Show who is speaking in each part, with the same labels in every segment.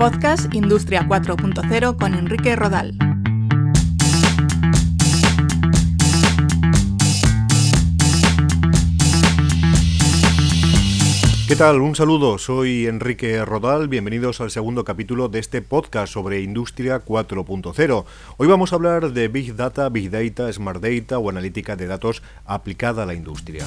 Speaker 1: Podcast Industria 4.0 con Enrique Rodal.
Speaker 2: ¿Qué tal? Un saludo, soy Enrique Rodal, bienvenidos al segundo capítulo de este podcast sobre Industria 4.0. Hoy vamos a hablar de Big Data, Big Data, Smart Data o analítica de datos aplicada a la industria.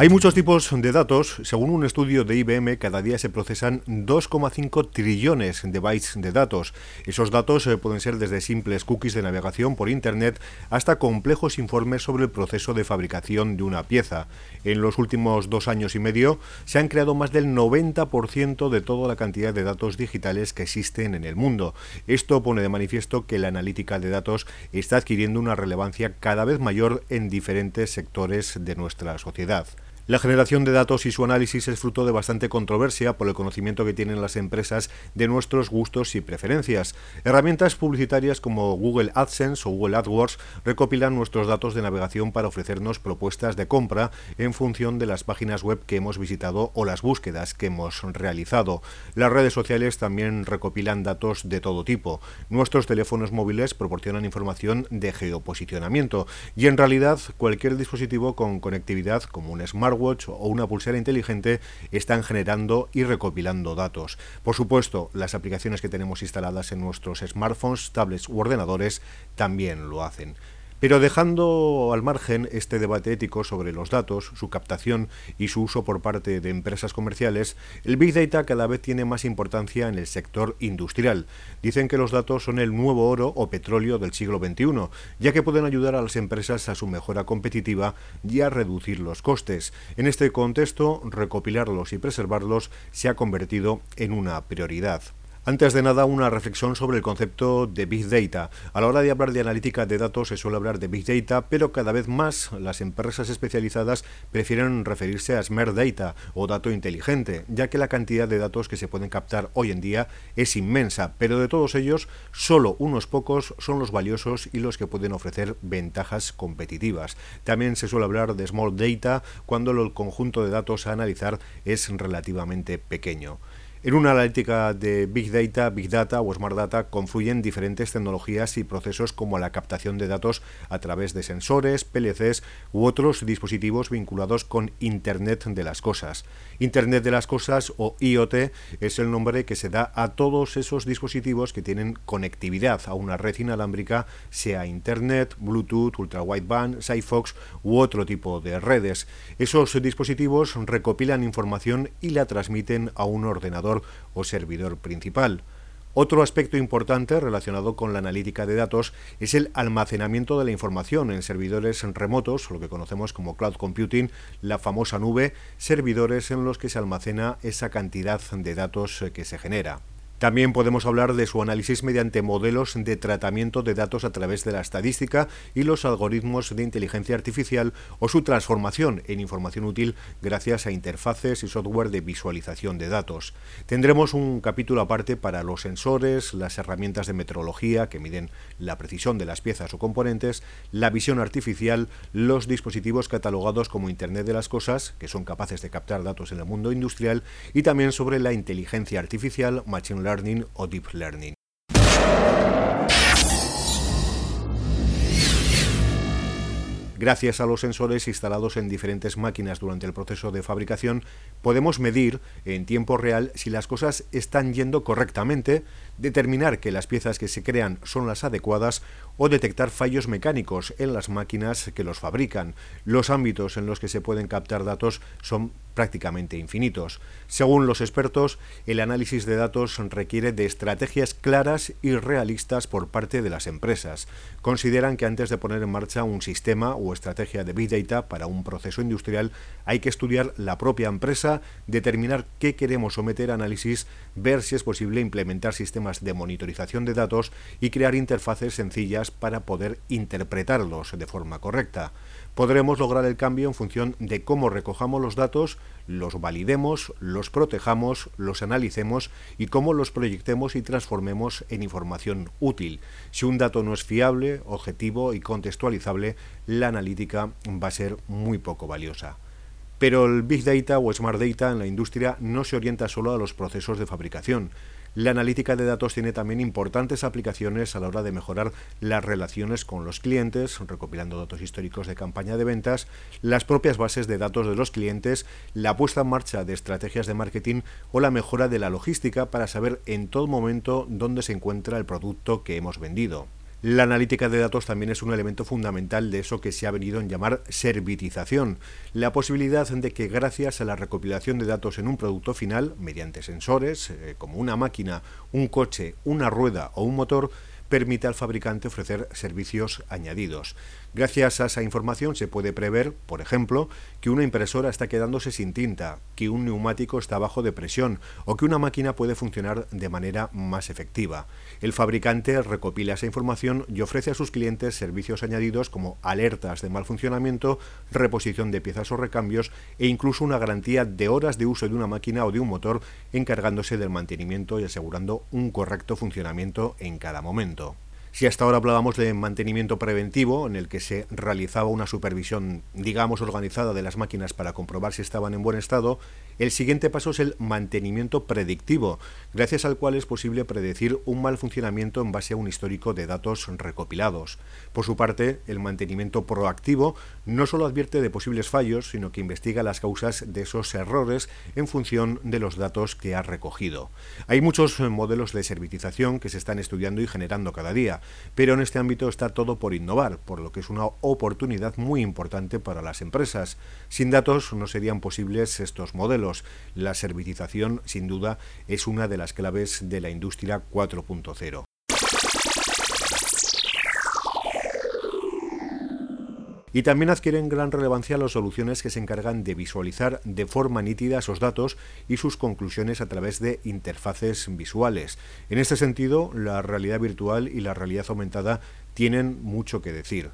Speaker 2: Hay muchos tipos de datos. Según un estudio de IBM, cada día se procesan 2,5 trillones de bytes de datos. Esos datos eh, pueden ser desde simples cookies de navegación por Internet hasta complejos informes sobre el proceso de fabricación de una pieza. En los últimos dos años y medio se han creado más del 90% de toda la cantidad de datos digitales que existen en el mundo. Esto pone de manifiesto que la analítica de datos está adquiriendo una relevancia cada vez mayor en diferentes sectores de nuestra sociedad. La generación de datos y su análisis es fruto de bastante controversia por el conocimiento que tienen las empresas de nuestros gustos y preferencias. Herramientas publicitarias como Google AdSense o Google AdWords recopilan nuestros datos de navegación para ofrecernos propuestas de compra en función de las páginas web que hemos visitado o las búsquedas que hemos realizado. Las redes sociales también recopilan datos de todo tipo. Nuestros teléfonos móviles proporcionan información de geoposicionamiento y en realidad cualquier dispositivo con conectividad como un smartphone o una pulsera inteligente están generando y recopilando datos. Por supuesto, las aplicaciones que tenemos instaladas en nuestros smartphones, tablets u ordenadores también lo hacen. Pero dejando al margen este debate ético sobre los datos, su captación y su uso por parte de empresas comerciales, el Big Data cada vez tiene más importancia en el sector industrial. Dicen que los datos son el nuevo oro o petróleo del siglo XXI, ya que pueden ayudar a las empresas a su mejora competitiva y a reducir los costes. En este contexto, recopilarlos y preservarlos se ha convertido en una prioridad. Antes de nada, una reflexión sobre el concepto de Big Data. A la hora de hablar de analítica de datos se suele hablar de Big Data, pero cada vez más las empresas especializadas prefieren referirse a Smart Data o dato inteligente, ya que la cantidad de datos que se pueden captar hoy en día es inmensa, pero de todos ellos, solo unos pocos son los valiosos y los que pueden ofrecer ventajas competitivas. También se suele hablar de Small Data cuando el conjunto de datos a analizar es relativamente pequeño. En una analítica de Big Data, Big Data o Smart Data confluyen diferentes tecnologías y procesos como la captación de datos a través de sensores, PLCs u otros dispositivos vinculados con Internet de las Cosas. Internet de las Cosas o IoT es el nombre que se da a todos esos dispositivos que tienen conectividad a una red inalámbrica, sea Internet, Bluetooth, Ultra Wideband, Sigfox u otro tipo de redes. Esos dispositivos recopilan información y la transmiten a un ordenador o servidor principal. Otro aspecto importante relacionado con la analítica de datos es el almacenamiento de la información en servidores remotos, lo que conocemos como cloud computing, la famosa nube, servidores en los que se almacena esa cantidad de datos que se genera. También podemos hablar de su análisis mediante modelos de tratamiento de datos a través de la estadística y los algoritmos de inteligencia artificial o su transformación en información útil gracias a interfaces y software de visualización de datos. Tendremos un capítulo aparte para los sensores, las herramientas de metrología que miden la precisión de las piezas o componentes, la visión artificial, los dispositivos catalogados como Internet de las Cosas, que son capaces de captar datos en el mundo industrial, y también sobre la inteligencia artificial, machine learning, O Deep Learning. Gracias a los sensores instalados en diferentes máquinas durante el proceso de fabricación, podemos medir en tiempo real si las cosas están yendo correctamente, determinar que las piezas que se crean son las adecuadas o detectar fallos mecánicos en las máquinas que los fabrican. Los ámbitos en los que se pueden captar datos son prácticamente infinitos. Según los expertos, el análisis de datos requiere de estrategias claras y realistas por parte de las empresas. Consideran que antes de poner en marcha un sistema o estrategia de Big Data para un proceso industrial, hay que estudiar la propia empresa, determinar qué queremos someter a análisis, ver si es posible implementar sistemas de monitorización de datos y crear interfaces sencillas para poder interpretarlos de forma correcta. Podremos lograr el cambio en función de cómo recojamos los datos, los validemos, los protejamos, los analicemos y cómo los proyectemos y transformemos en información útil. Si un dato no es fiable, objetivo y contextualizable, la analítica va a ser muy poco valiosa. Pero el Big Data o Smart Data en la industria no se orienta solo a los procesos de fabricación. La analítica de datos tiene también importantes aplicaciones a la hora de mejorar las relaciones con los clientes, recopilando datos históricos de campaña de ventas, las propias bases de datos de los clientes, la puesta en marcha de estrategias de marketing o la mejora de la logística para saber en todo momento dónde se encuentra el producto que hemos vendido. La analítica de datos también es un elemento fundamental de eso que se ha venido en llamar servitización, la posibilidad de que gracias a la recopilación de datos en un producto final, mediante sensores, eh, como una máquina, un coche, una rueda o un motor, permite al fabricante ofrecer servicios añadidos. Gracias a esa información se puede prever, por ejemplo, que una impresora está quedándose sin tinta, que un neumático está bajo de presión o que una máquina puede funcionar de manera más efectiva. El fabricante recopila esa información y ofrece a sus clientes servicios añadidos como alertas de mal funcionamiento, reposición de piezas o recambios e incluso una garantía de horas de uso de una máquina o de un motor encargándose del mantenimiento y asegurando un correcto funcionamiento en cada momento. Si hasta ahora hablábamos de mantenimiento preventivo, en el que se realizaba una supervisión, digamos, organizada de las máquinas para comprobar si estaban en buen estado, el siguiente paso es el mantenimiento predictivo, gracias al cual es posible predecir un mal funcionamiento en base a un histórico de datos recopilados. Por su parte, el mantenimiento proactivo no solo advierte de posibles fallos, sino que investiga las causas de esos errores en función de los datos que ha recogido. Hay muchos modelos de servitización que se están estudiando y generando cada día, pero en este ámbito está todo por innovar, por lo que es una oportunidad muy importante para las empresas. Sin datos no serían posibles estos modelos la servitización, sin duda, es una de las claves de la industria 4.0. Y también adquieren gran relevancia las soluciones que se encargan de visualizar de forma nítida esos datos y sus conclusiones a través de interfaces visuales. En este sentido, la realidad virtual y la realidad aumentada tienen mucho que decir.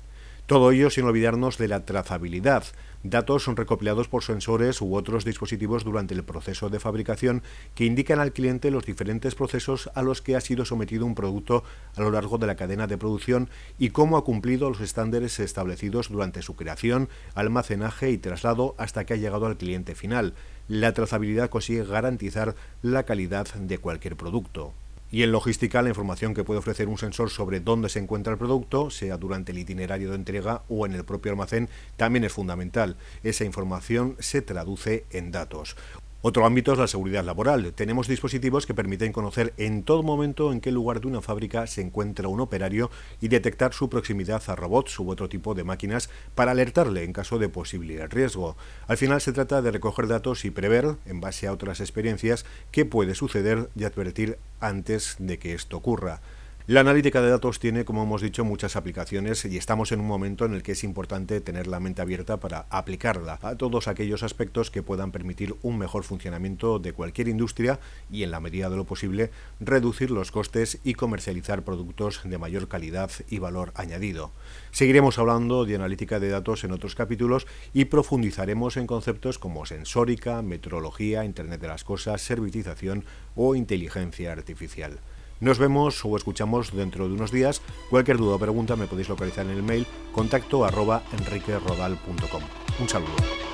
Speaker 2: Todo ello sin olvidarnos de la trazabilidad. Datos son recopilados por sensores u otros dispositivos durante el proceso de fabricación que indican al cliente los diferentes procesos a los que ha sido sometido un producto a lo largo de la cadena de producción y cómo ha cumplido los estándares establecidos durante su creación, almacenaje y traslado hasta que ha llegado al cliente final. La trazabilidad consigue garantizar la calidad de cualquier producto. Y en logística, la información que puede ofrecer un sensor sobre dónde se encuentra el producto, sea durante el itinerario de entrega o en el propio almacén, también es fundamental. Esa información se traduce en datos. Otro ámbito es la seguridad laboral. Tenemos dispositivos que permiten conocer en todo momento en qué lugar de una fábrica se encuentra un operario y detectar su proximidad a robots u otro tipo de máquinas para alertarle en caso de posible riesgo. Al final se trata de recoger datos y prever, en base a otras experiencias, qué puede suceder y advertir antes de que esto ocurra. La analítica de datos tiene, como hemos dicho, muchas aplicaciones y estamos en un momento en el que es importante tener la mente abierta para aplicarla a todos aquellos aspectos que puedan permitir un mejor funcionamiento de cualquier industria y, en la medida de lo posible, reducir los costes y comercializar productos de mayor calidad y valor añadido. Seguiremos hablando de analítica de datos en otros capítulos y profundizaremos en conceptos como sensórica, metrología, Internet de las Cosas, servitización o inteligencia artificial. Nos vemos o escuchamos dentro de unos días. Cualquier duda o pregunta me podéis localizar en el mail contacto arroba enriquerodal.com. Un saludo.